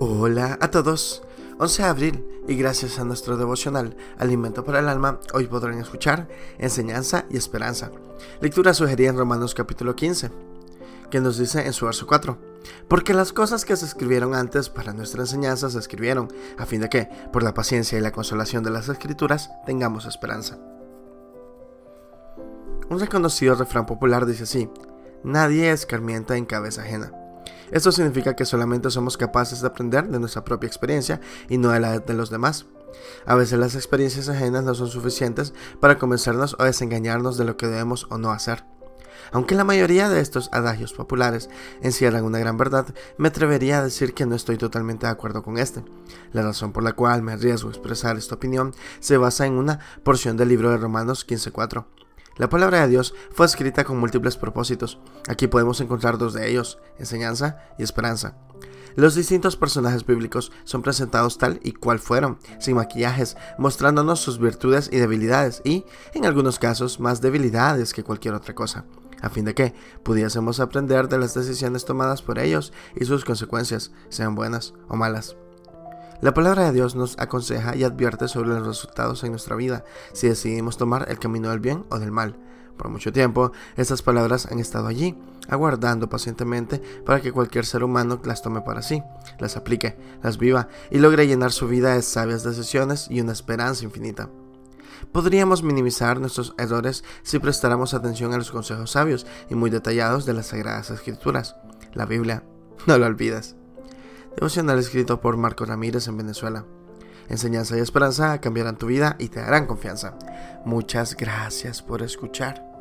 Hola a todos. 11 de abril y gracias a nuestro devocional Alimento para el Alma, hoy podrán escuchar Enseñanza y Esperanza. Lectura sugerida en Romanos capítulo 15, que nos dice en su verso 4, porque las cosas que se escribieron antes para nuestra enseñanza se escribieron, a fin de que, por la paciencia y la consolación de las escrituras, tengamos esperanza. Un reconocido refrán popular dice así, nadie escarmienta en cabeza ajena. Esto significa que solamente somos capaces de aprender de nuestra propia experiencia y no de la de los demás. A veces las experiencias ajenas no son suficientes para convencernos o desengañarnos de lo que debemos o no hacer. Aunque la mayoría de estos adagios populares encierran una gran verdad, me atrevería a decir que no estoy totalmente de acuerdo con este. La razón por la cual me arriesgo a expresar esta opinión se basa en una porción del libro de Romanos 15.4 la palabra de Dios fue escrita con múltiples propósitos. Aquí podemos encontrar dos de ellos, enseñanza y esperanza. Los distintos personajes bíblicos son presentados tal y cual fueron, sin maquillajes, mostrándonos sus virtudes y debilidades, y, en algunos casos, más debilidades que cualquier otra cosa, a fin de que pudiésemos aprender de las decisiones tomadas por ellos y sus consecuencias, sean buenas o malas. La palabra de Dios nos aconseja y advierte sobre los resultados en nuestra vida si decidimos tomar el camino del bien o del mal. Por mucho tiempo, estas palabras han estado allí, aguardando pacientemente para que cualquier ser humano las tome para sí, las aplique, las viva y logre llenar su vida de sabias decisiones y una esperanza infinita. Podríamos minimizar nuestros errores si prestáramos atención a los consejos sabios y muy detallados de las Sagradas Escrituras. La Biblia, no lo olvides. Devocional escrito por Marco Ramírez en Venezuela. Enseñanza y esperanza cambiarán tu vida y te darán confianza. Muchas gracias por escuchar.